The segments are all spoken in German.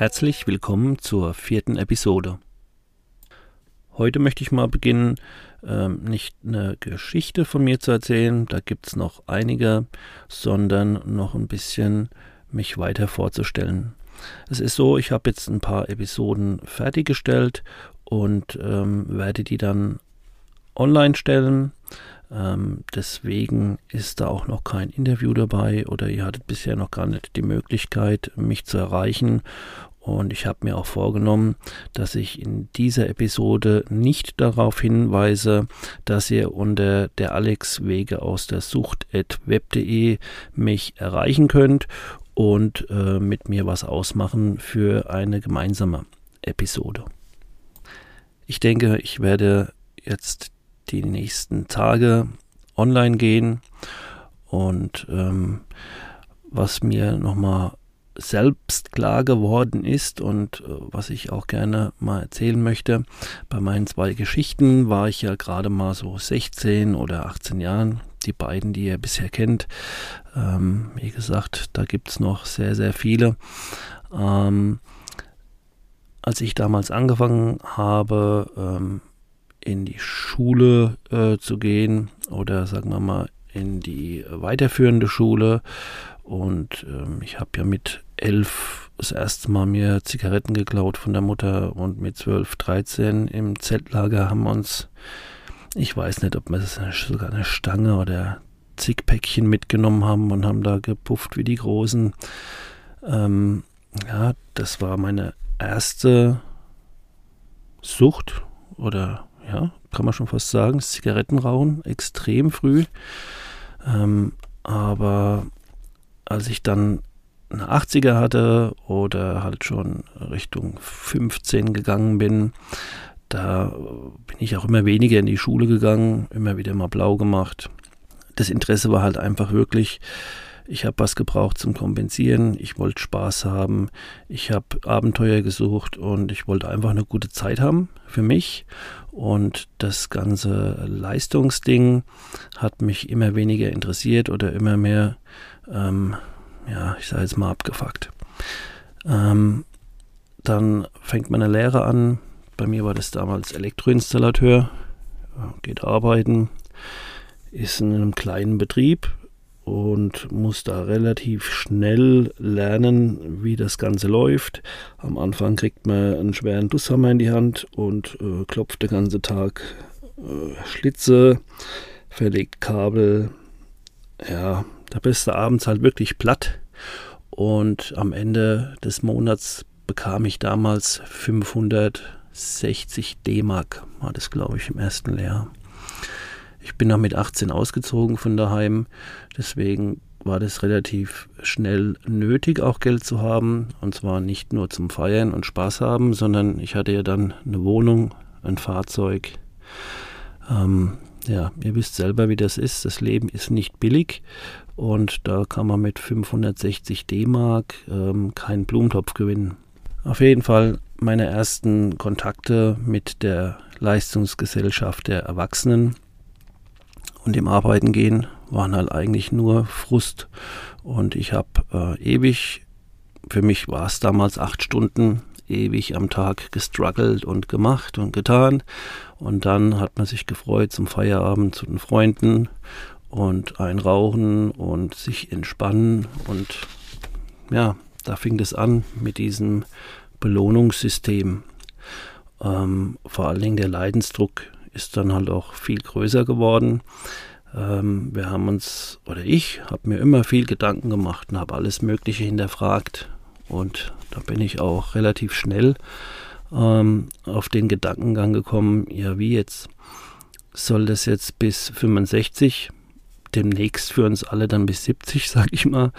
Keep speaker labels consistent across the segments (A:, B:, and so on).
A: Herzlich willkommen zur vierten Episode. Heute möchte ich mal beginnen, ähm, nicht eine Geschichte von mir zu erzählen, da gibt es noch einige, sondern noch ein bisschen mich weiter vorzustellen. Es ist so, ich habe jetzt ein paar Episoden fertiggestellt und ähm, werde die dann online stellen. Ähm, deswegen ist da auch noch kein Interview dabei oder ihr hattet bisher noch gar nicht die Möglichkeit, mich zu erreichen. Und ich habe mir auch vorgenommen, dass ich in dieser Episode nicht darauf hinweise, dass ihr unter der Alex Wege aus der Sucht.web.de mich erreichen könnt und äh, mit mir was ausmachen für eine gemeinsame Episode. Ich denke, ich werde jetzt die nächsten Tage online gehen und ähm, was mir nochmal selbst klar geworden ist und äh, was ich auch gerne mal erzählen möchte. Bei meinen zwei Geschichten war ich ja gerade mal so 16 oder 18 Jahren. Die beiden, die ihr bisher kennt. Ähm, wie gesagt, da gibt es noch sehr, sehr viele. Ähm, als ich damals angefangen habe, ähm, in die Schule äh, zu gehen oder sagen wir mal in die weiterführende Schule und ähm, ich habe ja mit elf das erste Mal mir Zigaretten geklaut von der Mutter und mit zwölf, dreizehn im Zeltlager haben wir uns, ich weiß nicht, ob wir sogar eine Stange oder zig Päckchen mitgenommen haben und haben da gepufft wie die Großen. Ähm, ja, das war meine erste Sucht oder ja, kann man schon fast sagen, Zigarettenrauchen, extrem früh. Ähm, aber als ich dann eine 80er hatte oder halt schon Richtung 15 gegangen bin, da bin ich auch immer weniger in die Schule gegangen, immer wieder mal blau gemacht. Das Interesse war halt einfach wirklich, ich habe was gebraucht zum Kompensieren, ich wollte Spaß haben, ich habe Abenteuer gesucht und ich wollte einfach eine gute Zeit haben für mich. Und das ganze Leistungsding hat mich immer weniger interessiert oder immer mehr ähm, ja, ich sage jetzt mal abgefuckt. Ähm, dann fängt meine Lehre an. Bei mir war das damals Elektroinstallateur. Geht arbeiten, ist in einem kleinen Betrieb und muss da relativ schnell lernen, wie das Ganze läuft. Am Anfang kriegt man einen schweren Dusshammer in die Hand und äh, klopft den ganzen Tag äh, Schlitze, verlegt Kabel. Ja, da bist du abends halt wirklich platt. Und am Ende des Monats bekam ich damals 560 D-Mark, war das glaube ich im ersten Lehrjahr. Ich bin noch mit 18 ausgezogen von daheim, deswegen war das relativ schnell nötig, auch Geld zu haben. Und zwar nicht nur zum Feiern und Spaß haben, sondern ich hatte ja dann eine Wohnung, ein Fahrzeug. Ähm, ja, ihr wisst selber, wie das ist. Das Leben ist nicht billig und da kann man mit 560 D-Mark ähm, keinen Blumentopf gewinnen. Auf jeden Fall meine ersten Kontakte mit der Leistungsgesellschaft der Erwachsenen und dem Arbeiten gehen waren halt eigentlich nur Frust. Und ich habe äh, ewig, für mich war es damals acht Stunden, ewig am Tag gestruggelt und gemacht und getan. Und dann hat man sich gefreut zum Feierabend zu den Freunden und ein Rauchen und sich entspannen. Und ja, da fing es an mit diesem Belohnungssystem. Ähm, vor allen Dingen der Leidensdruck ist dann halt auch viel größer geworden. Ähm, wir haben uns, oder ich, habe mir immer viel Gedanken gemacht und habe alles Mögliche hinterfragt. Und da bin ich auch relativ schnell ähm, auf den Gedankengang gekommen, ja wie jetzt? Soll das jetzt bis 65 demnächst für uns alle dann bis 70, sag ich mal,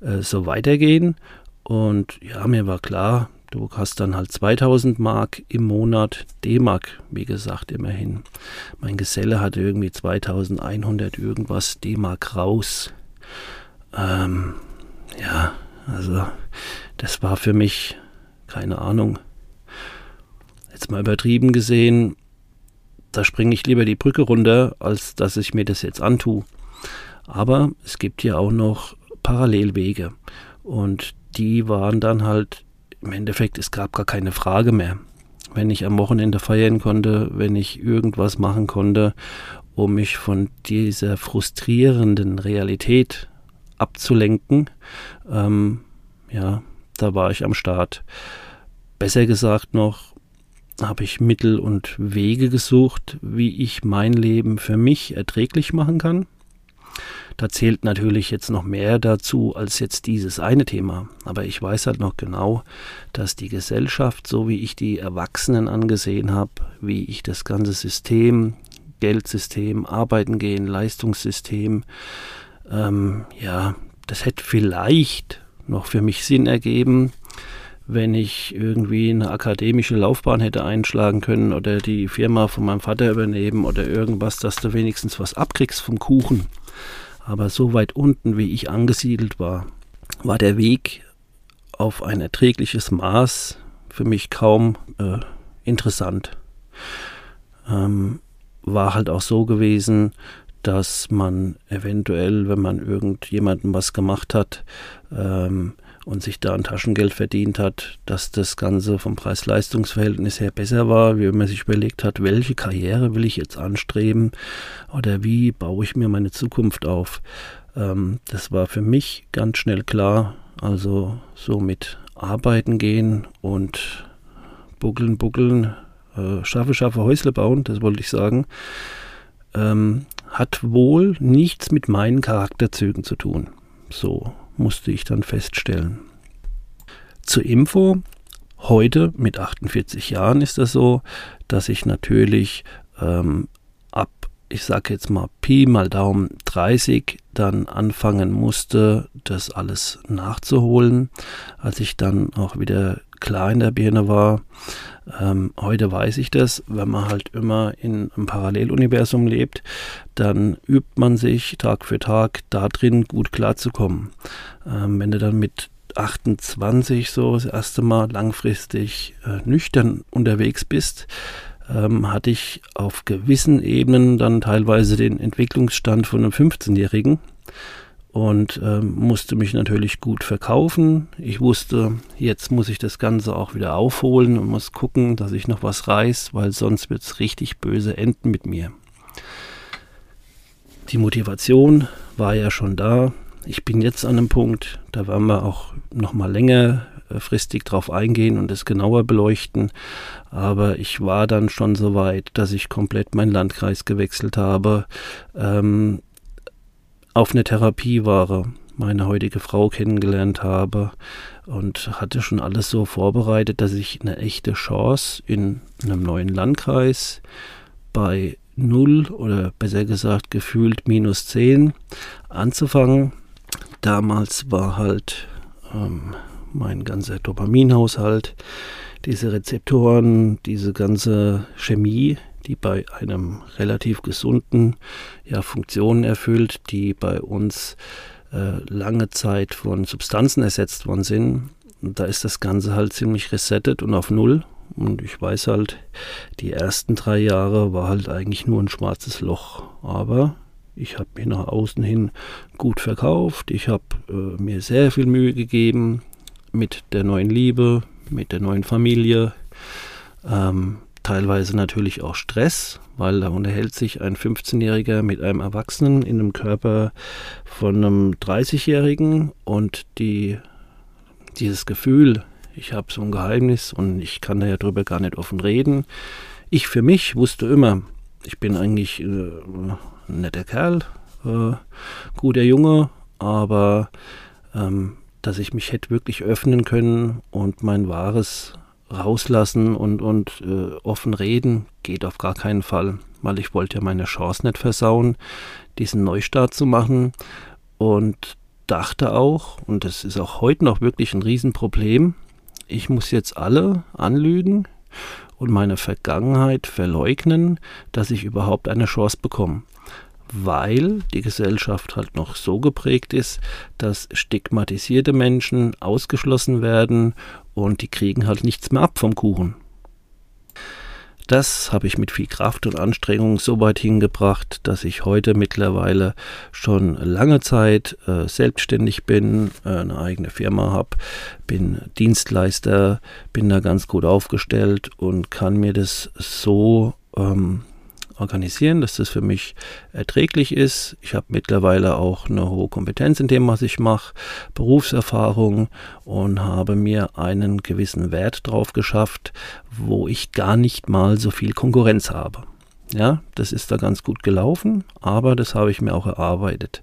A: äh, so weitergehen? Und ja, mir war klar, du hast dann halt 2000 Mark im Monat, D-Mark, wie gesagt, immerhin. Mein Geselle hatte irgendwie 2100 irgendwas D-Mark raus. Ähm, ja, also das war für mich, keine Ahnung, jetzt mal übertrieben gesehen, da springe ich lieber die Brücke runter, als dass ich mir das jetzt antue. Aber es gibt ja auch noch Parallelwege. Und die waren dann halt, im Endeffekt, es gab gar keine Frage mehr. Wenn ich am Wochenende feiern konnte, wenn ich irgendwas machen konnte, um mich von dieser frustrierenden Realität abzulenken, ähm, ja, da war ich am Start. Besser gesagt noch, habe ich Mittel und Wege gesucht, wie ich mein Leben für mich erträglich machen kann. Da zählt natürlich jetzt noch mehr dazu als jetzt dieses eine Thema. Aber ich weiß halt noch genau, dass die Gesellschaft, so wie ich die Erwachsenen angesehen habe, wie ich das ganze System, Geldsystem, Arbeiten gehen, Leistungssystem, ähm, ja, das hätte vielleicht noch für mich Sinn ergeben, wenn ich irgendwie eine akademische Laufbahn hätte einschlagen können oder die Firma von meinem Vater übernehmen oder irgendwas, dass du wenigstens was abkriegst vom Kuchen. Aber so weit unten, wie ich angesiedelt war, war der Weg auf ein erträgliches Maß für mich kaum äh, interessant. Ähm, war halt auch so gewesen, dass man eventuell, wenn man irgendjemandem was gemacht hat, ähm, und sich da ein Taschengeld verdient hat, dass das Ganze vom Preis-Leistungs-Verhältnis her besser war, wie man sich überlegt hat, welche Karriere will ich jetzt anstreben oder wie baue ich mir meine Zukunft auf. Ähm, das war für mich ganz schnell klar. Also so mit Arbeiten gehen und buckeln, buckeln, äh, schaffe, schaffe, Häusle bauen, das wollte ich sagen, ähm, hat wohl nichts mit meinen Charakterzügen zu tun. So musste ich dann feststellen. Zur Info, heute mit 48 Jahren ist das so, dass ich natürlich ähm, ab, ich sage jetzt mal Pi mal Daumen 30 dann anfangen musste, das alles nachzuholen, als ich dann auch wieder klar in der Birne war. Ähm, heute weiß ich das, wenn man halt immer in einem Paralleluniversum lebt, dann übt man sich Tag für Tag da drin gut klarzukommen. Ähm, wenn du dann mit 28 so das erste Mal langfristig äh, nüchtern unterwegs bist, ähm, hatte ich auf gewissen Ebenen dann teilweise den Entwicklungsstand von einem 15-Jährigen und ähm, musste mich natürlich gut verkaufen. Ich wusste, jetzt muss ich das Ganze auch wieder aufholen und muss gucken, dass ich noch was reiß, weil sonst wird es richtig böse enden mit mir. Die Motivation war ja schon da. Ich bin jetzt an einem Punkt, da werden wir auch noch mal längerfristig drauf eingehen und es genauer beleuchten. Aber ich war dann schon so weit, dass ich komplett meinen Landkreis gewechselt habe. Ähm, auf eine Therapieware meine heutige Frau kennengelernt habe und hatte schon alles so vorbereitet, dass ich eine echte Chance in einem neuen Landkreis bei 0 oder besser gesagt gefühlt minus 10 anzufangen. Damals war halt ähm, mein ganzer Dopaminhaushalt, diese Rezeptoren, diese ganze Chemie die bei einem relativ gesunden ja, Funktionen erfüllt, die bei uns äh, lange Zeit von Substanzen ersetzt worden sind. Und da ist das Ganze halt ziemlich resettet und auf Null. Und ich weiß halt, die ersten drei Jahre war halt eigentlich nur ein schwarzes Loch. Aber ich habe mich nach außen hin gut verkauft. Ich habe äh, mir sehr viel Mühe gegeben mit der neuen Liebe, mit der neuen Familie. Ähm, teilweise natürlich auch Stress, weil da unterhält sich ein 15-Jähriger mit einem Erwachsenen in einem Körper von einem 30-Jährigen und die, dieses Gefühl, ich habe so ein Geheimnis und ich kann da ja drüber gar nicht offen reden. Ich für mich wusste immer, ich bin eigentlich äh, ein netter Kerl, äh, guter Junge, aber ähm, dass ich mich hätte wirklich öffnen können und mein wahres rauslassen und, und äh, offen reden geht auf gar keinen Fall, weil ich wollte ja meine Chance nicht versauen, diesen Neustart zu machen. Und dachte auch, und das ist auch heute noch wirklich ein Riesenproblem, ich muss jetzt alle anlügen und meine Vergangenheit verleugnen, dass ich überhaupt eine Chance bekomme. Weil die Gesellschaft halt noch so geprägt ist, dass stigmatisierte Menschen ausgeschlossen werden und die kriegen halt nichts mehr ab vom Kuchen. Das habe ich mit viel Kraft und Anstrengung so weit hingebracht, dass ich heute mittlerweile schon lange Zeit äh, selbstständig bin, äh, eine eigene Firma habe, bin Dienstleister, bin da ganz gut aufgestellt und kann mir das so ähm, organisieren, dass das für mich erträglich ist. Ich habe mittlerweile auch eine hohe Kompetenz in dem, was ich mache, Berufserfahrung und habe mir einen gewissen Wert drauf geschafft, wo ich gar nicht mal so viel Konkurrenz habe. Ja, das ist da ganz gut gelaufen, aber das habe ich mir auch erarbeitet.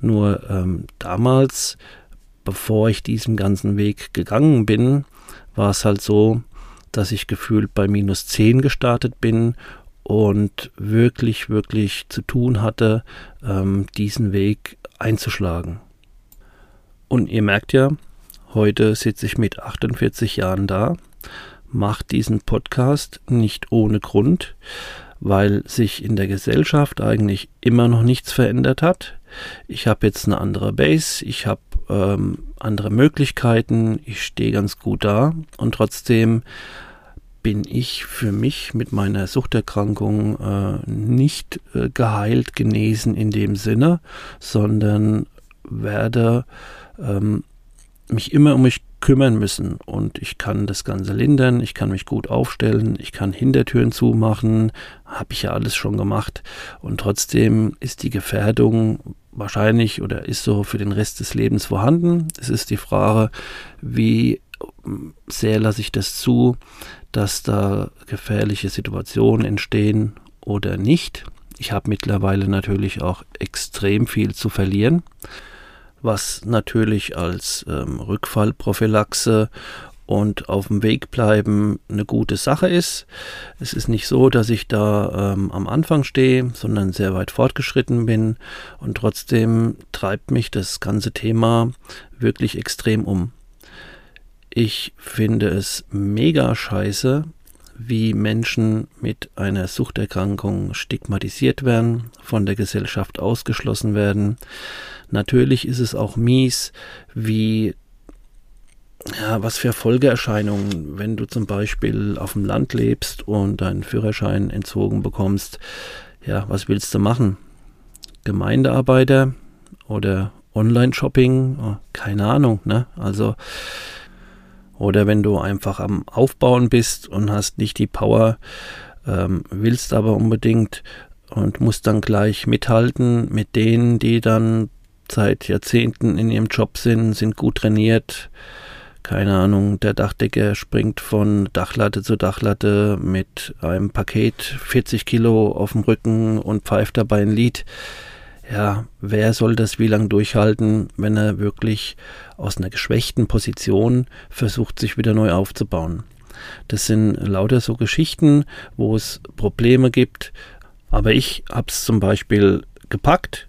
A: Nur ähm, damals, bevor ich diesen ganzen Weg gegangen bin, war es halt so, dass ich gefühlt bei minus 10 gestartet bin und wirklich, wirklich zu tun hatte, ähm, diesen Weg einzuschlagen. Und ihr merkt ja, heute sitze ich mit 48 Jahren da, mache diesen Podcast nicht ohne Grund, weil sich in der Gesellschaft eigentlich immer noch nichts verändert hat. Ich habe jetzt eine andere Base, ich habe ähm, andere Möglichkeiten, ich stehe ganz gut da und trotzdem bin ich für mich mit meiner Suchterkrankung äh, nicht äh, geheilt, genesen in dem Sinne, sondern werde ähm, mich immer um mich kümmern müssen und ich kann das Ganze lindern, ich kann mich gut aufstellen, ich kann Hintertüren zumachen, habe ich ja alles schon gemacht und trotzdem ist die Gefährdung wahrscheinlich oder ist so für den Rest des Lebens vorhanden. Es ist die Frage, wie sehr lasse ich das zu, dass da gefährliche Situationen entstehen oder nicht. Ich habe mittlerweile natürlich auch extrem viel zu verlieren, was natürlich als ähm, Rückfallprophylaxe und auf dem Weg bleiben eine gute Sache ist. Es ist nicht so, dass ich da ähm, am Anfang stehe, sondern sehr weit fortgeschritten bin und trotzdem treibt mich das ganze Thema wirklich extrem um. Ich finde es mega scheiße, wie Menschen mit einer Suchterkrankung stigmatisiert werden, von der Gesellschaft ausgeschlossen werden. Natürlich ist es auch mies, wie ja, was für Folgeerscheinungen, wenn du zum Beispiel auf dem Land lebst und deinen Führerschein entzogen bekommst. Ja, was willst du machen? Gemeindearbeiter oder Online-Shopping? Oh, keine Ahnung, ne? Also oder wenn du einfach am Aufbauen bist und hast nicht die Power, ähm, willst aber unbedingt und musst dann gleich mithalten mit denen, die dann seit Jahrzehnten in ihrem Job sind, sind gut trainiert. Keine Ahnung, der Dachdecker springt von Dachlatte zu Dachlatte mit einem Paket 40 Kilo auf dem Rücken und pfeift dabei ein Lied ja, wer soll das wie lange durchhalten, wenn er wirklich aus einer geschwächten Position versucht, sich wieder neu aufzubauen? Das sind lauter so Geschichten, wo es Probleme gibt. Aber ich habe es zum Beispiel gepackt,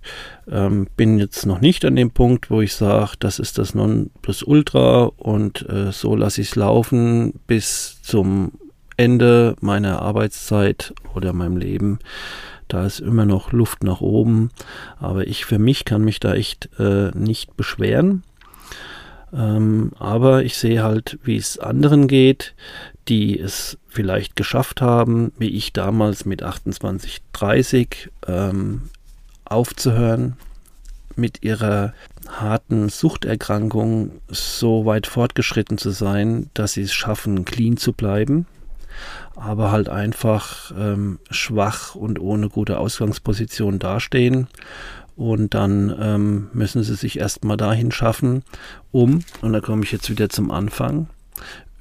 A: ähm, bin jetzt noch nicht an dem Punkt, wo ich sage, das ist das Nonplusultra und äh, so lasse ich es laufen bis zum Ende meiner Arbeitszeit oder meinem Leben. Da ist immer noch Luft nach oben. Aber ich für mich kann mich da echt äh, nicht beschweren. Ähm, aber ich sehe halt, wie es anderen geht, die es vielleicht geschafft haben, wie ich damals mit 28, 30 ähm, aufzuhören, mit ihrer harten Suchterkrankung so weit fortgeschritten zu sein, dass sie es schaffen, clean zu bleiben aber halt einfach ähm, schwach und ohne gute Ausgangsposition dastehen. Und dann ähm, müssen sie sich erstmal dahin schaffen, um, und da komme ich jetzt wieder zum Anfang,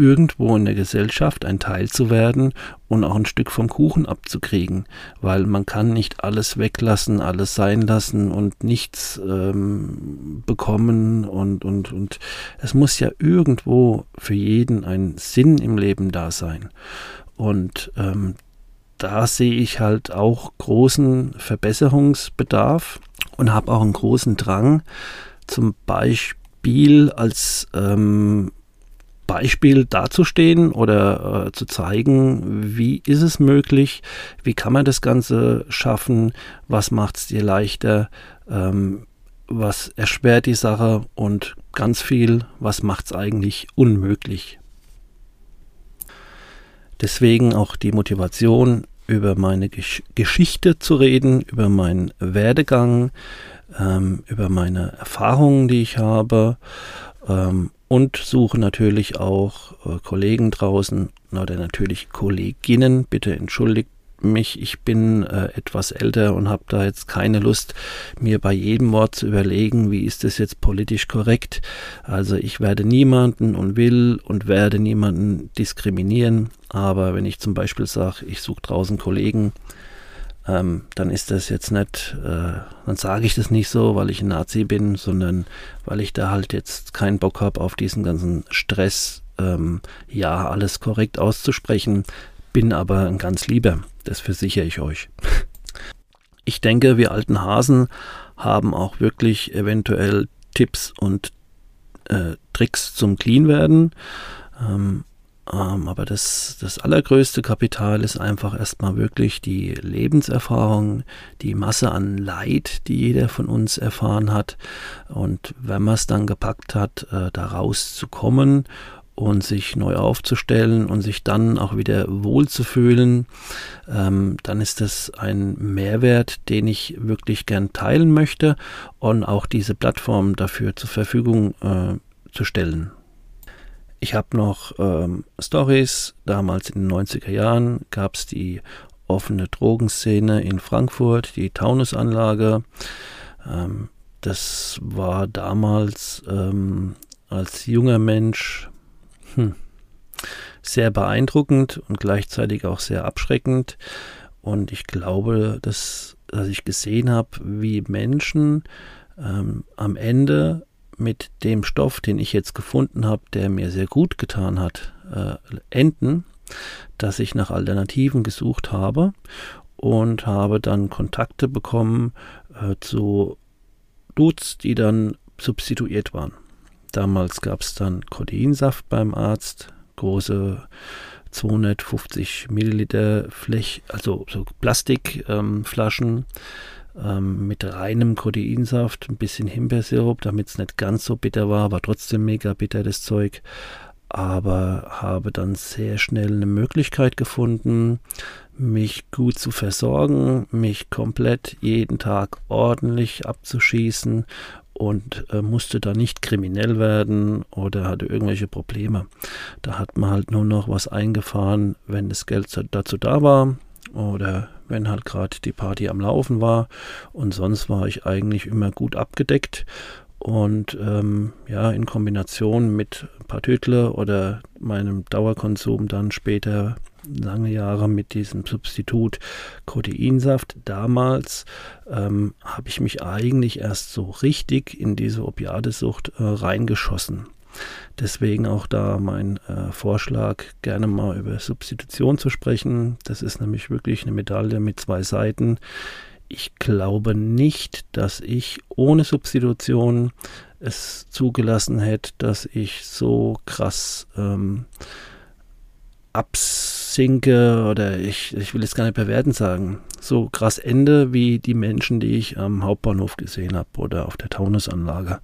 A: irgendwo in der Gesellschaft ein Teil zu werden und auch ein Stück vom Kuchen abzukriegen, weil man kann nicht alles weglassen, alles sein lassen und nichts ähm, bekommen und, und, und es muss ja irgendwo für jeden ein Sinn im Leben da sein. Und ähm, da sehe ich halt auch großen Verbesserungsbedarf und habe auch einen großen Drang zum Beispiel als ähm, Beispiel dazustehen oder äh, zu zeigen, wie ist es möglich, wie kann man das Ganze schaffen, was macht es dir leichter, ähm, was erschwert die Sache und ganz viel, was macht es eigentlich unmöglich. Deswegen auch die Motivation, über meine Gesch Geschichte zu reden, über meinen Werdegang, ähm, über meine Erfahrungen, die ich habe ähm, und suche natürlich auch äh, Kollegen draußen oder natürlich Kolleginnen. Bitte entschuldigt mich, ich bin äh, etwas älter und habe da jetzt keine Lust, mir bei jedem Wort zu überlegen, wie ist das jetzt politisch korrekt. Also ich werde niemanden und will und werde niemanden diskriminieren. Aber wenn ich zum Beispiel sage, ich suche draußen Kollegen, ähm, dann ist das jetzt nicht, äh, dann sage ich das nicht so, weil ich ein Nazi bin, sondern weil ich da halt jetzt keinen Bock habe auf diesen ganzen Stress, ähm, ja, alles korrekt auszusprechen, bin aber ein ganz lieber, das versichere ich euch. Ich denke, wir alten Hasen haben auch wirklich eventuell Tipps und äh, Tricks zum Clean-Werden. Ähm, ähm, aber das, das allergrößte Kapital ist einfach erstmal wirklich die Lebenserfahrung, die Masse an Leid, die jeder von uns erfahren hat. Und wenn man es dann gepackt hat, äh, da rauszukommen und sich neu aufzustellen und sich dann auch wieder wohlzufühlen, ähm, dann ist das ein Mehrwert, den ich wirklich gern teilen möchte und auch diese Plattform dafür zur Verfügung äh, zu stellen. Ich habe noch ähm, Stories. Damals in den 90er Jahren gab es die offene Drogenszene in Frankfurt, die Taunusanlage. Ähm, das war damals ähm, als junger Mensch hm, sehr beeindruckend und gleichzeitig auch sehr abschreckend. Und ich glaube, dass, dass ich gesehen habe, wie Menschen ähm, am Ende mit dem Stoff, den ich jetzt gefunden habe, der mir sehr gut getan hat, äh, enden, dass ich nach Alternativen gesucht habe und habe dann Kontakte bekommen äh, zu Dudes, die dann substituiert waren. Damals gab es dann Kodeinsaft beim Arzt, große 250 Milliliter Flech, also so Plastikflaschen. Ähm, ähm, mit reinem Kodeinsaft, ein bisschen Himbeersirup, damit es nicht ganz so bitter war, war trotzdem mega bitter das Zeug. Aber habe dann sehr schnell eine Möglichkeit gefunden, mich gut zu versorgen, mich komplett jeden Tag ordentlich abzuschießen und äh, musste da nicht kriminell werden oder hatte irgendwelche Probleme. Da hat man halt nur noch was eingefahren, wenn das Geld dazu da war oder wenn halt gerade die Party am Laufen war. Und sonst war ich eigentlich immer gut abgedeckt. Und ähm, ja, in Kombination mit ein paar Tütle oder meinem Dauerkonsum dann später lange Jahre mit diesem Substitut Codeinsaft. Damals ähm, habe ich mich eigentlich erst so richtig in diese Opiatesucht äh, reingeschossen. Deswegen auch da mein äh, Vorschlag, gerne mal über Substitution zu sprechen. Das ist nämlich wirklich eine Medaille mit zwei Seiten. Ich glaube nicht, dass ich ohne Substitution es zugelassen hätte, dass ich so krass ähm, absinke oder ich, ich will es gar nicht bewerten sagen, so krass ende wie die Menschen, die ich am Hauptbahnhof gesehen habe oder auf der Taunusanlage.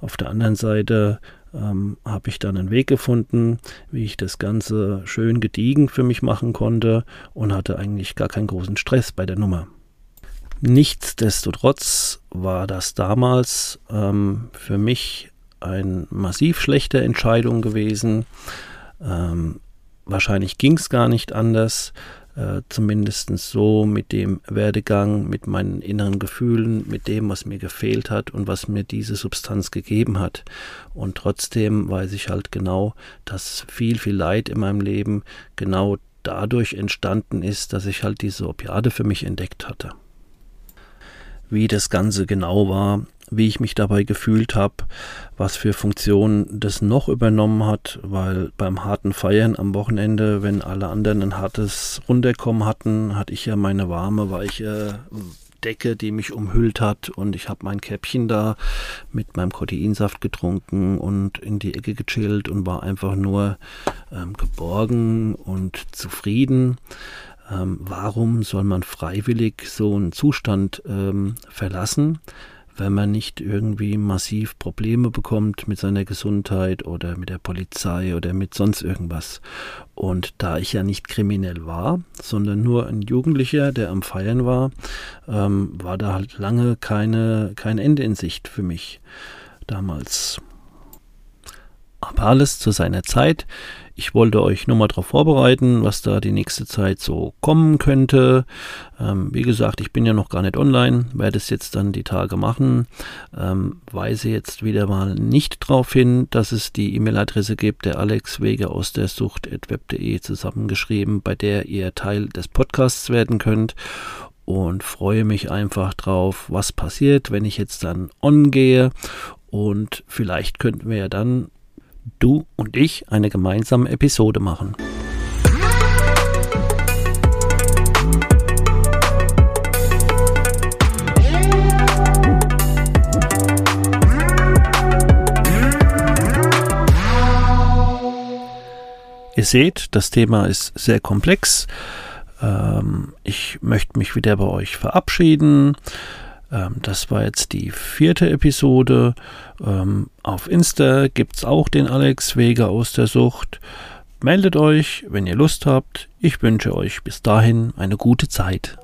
A: Auf der anderen Seite ähm, habe ich dann einen Weg gefunden, wie ich das Ganze schön gediegen für mich machen konnte und hatte eigentlich gar keinen großen Stress bei der Nummer. Nichtsdestotrotz war das damals ähm, für mich eine massiv schlechte Entscheidung gewesen. Ähm, wahrscheinlich ging es gar nicht anders äh, zumindest so mit dem Werdegang, mit meinen inneren Gefühlen, mit dem, was mir gefehlt hat und was mir diese Substanz gegeben hat. Und trotzdem weiß ich halt genau, dass viel, viel Leid in meinem Leben genau dadurch entstanden ist, dass ich halt diese Opiade für mich entdeckt hatte. Wie das Ganze genau war, wie ich mich dabei gefühlt habe, was für Funktionen das noch übernommen hat, weil beim harten Feiern am Wochenende, wenn alle anderen ein hartes Runterkommen hatten, hatte ich ja meine warme, weiche Decke, die mich umhüllt hat und ich habe mein Käppchen da mit meinem Proteinsaft getrunken und in die Ecke gechillt und war einfach nur ähm, geborgen und zufrieden. Ähm, warum soll man freiwillig so einen Zustand ähm, verlassen? Wenn man nicht irgendwie massiv Probleme bekommt mit seiner Gesundheit oder mit der Polizei oder mit sonst irgendwas. Und da ich ja nicht kriminell war, sondern nur ein Jugendlicher, der am Feiern war, ähm, war da halt lange keine, kein Ende in Sicht für mich damals. Alles zu seiner Zeit. Ich wollte euch nur mal darauf vorbereiten, was da die nächste Zeit so kommen könnte. Ähm, wie gesagt, ich bin ja noch gar nicht online, werde es jetzt dann die Tage machen. Ähm, weise jetzt wieder mal nicht darauf hin, dass es die E-Mail-Adresse gibt, der Alex Wege aus der Sucht.web.de zusammengeschrieben, bei der ihr Teil des Podcasts werden könnt und freue mich einfach drauf, was passiert, wenn ich jetzt dann on gehe. Und vielleicht könnten wir ja dann du und ich eine gemeinsame Episode machen. Ihr seht, das Thema ist sehr komplex. Ähm, ich möchte mich wieder bei euch verabschieden. Ähm, das war jetzt die vierte Episode. Ähm, auf Insta gibt es auch den Alex Weger aus der Sucht. Meldet euch, wenn ihr Lust habt. Ich wünsche euch bis dahin eine gute Zeit.